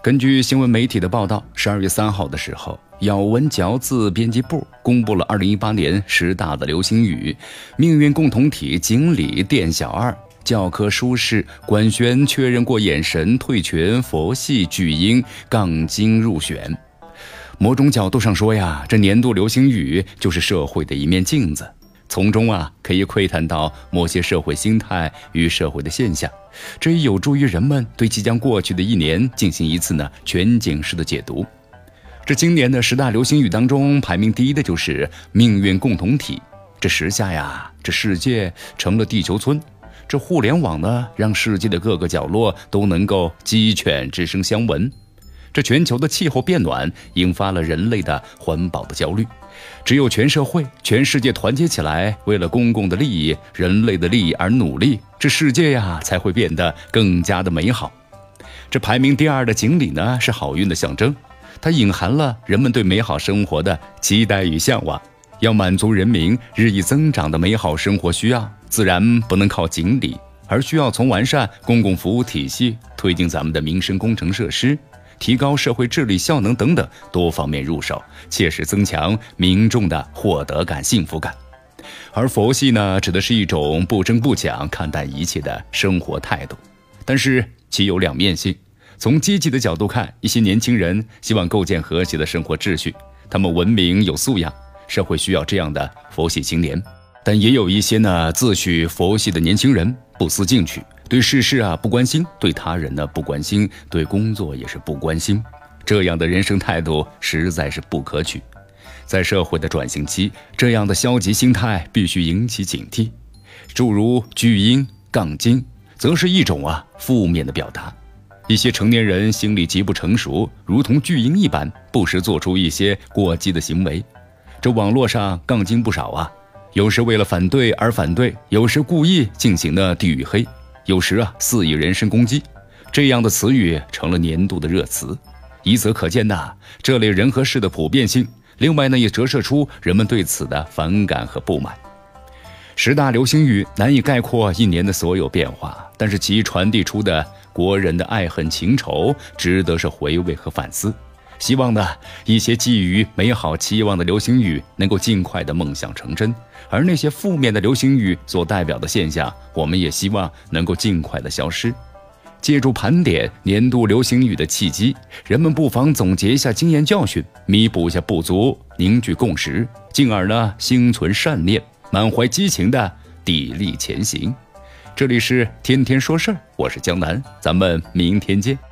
根据新闻媒体的报道，十二月三号的时候，咬文嚼字编辑部公布了二零一八年十大的流行语，命运共同体锦鲤店小二，教科书式官宣确认过眼神退群，佛系巨婴杠精入选。某种角度上说呀，这年度流行语就是社会的一面镜子。从中啊，可以窥探到某些社会心态与社会的现象，这也有助于人们对即将过去的一年进行一次呢全景式的解读。这今年的十大流行语当中，排名第一的就是“命运共同体”。这时下呀，这世界成了地球村，这互联网呢，让世界的各个角落都能够鸡犬之声相闻。这全球的气候变暖引发了人类的环保的焦虑，只有全社会、全世界团结起来，为了公共的利益、人类的利益而努力，这世界呀才会变得更加的美好。这排名第二的锦鲤呢，是好运的象征，它隐含了人们对美好生活的期待与向往。要满足人民日益增长的美好生活需要，自然不能靠锦鲤，而需要从完善公共服务体系、推进咱们的民生工程设施。提高社会治理效能等等多方面入手，切实增强民众的获得感、幸福感。而佛系呢，指的是一种不争不抢看待一切的生活态度。但是其有两面性。从积极的角度看，一些年轻人希望构建和谐的生活秩序，他们文明有素养，社会需要这样的佛系青年。但也有一些呢自诩佛系的年轻人不思进取。对世事啊不关心，对他人呢不关心，对工作也是不关心，这样的人生态度实在是不可取。在社会的转型期，这样的消极心态必须引起警惕。诸如巨婴、杠精，则是一种啊负面的表达。一些成年人心理极不成熟，如同巨婴一般，不时做出一些过激的行为。这网络上杠精不少啊，有时为了反对而反对，有时故意进行的地域黑。有时啊，肆意人身攻击，这样的词语成了年度的热词，一则可见呐这类人和事的普遍性，另外呢也折射出人们对此的反感和不满。十大流行语难以概括一年的所有变化，但是其传递出的国人的爱恨情仇，值得是回味和反思。希望呢，一些寄予美好期望的流行语能够尽快的梦想成真，而那些负面的流行语所代表的现象，我们也希望能够尽快的消失。借助盘点年度流行语的契机，人们不妨总结一下经验教训，弥补一下不足，凝聚共识，进而呢心存善念，满怀激情的砥砺前行。这里是天天说事儿，我是江南，咱们明天见。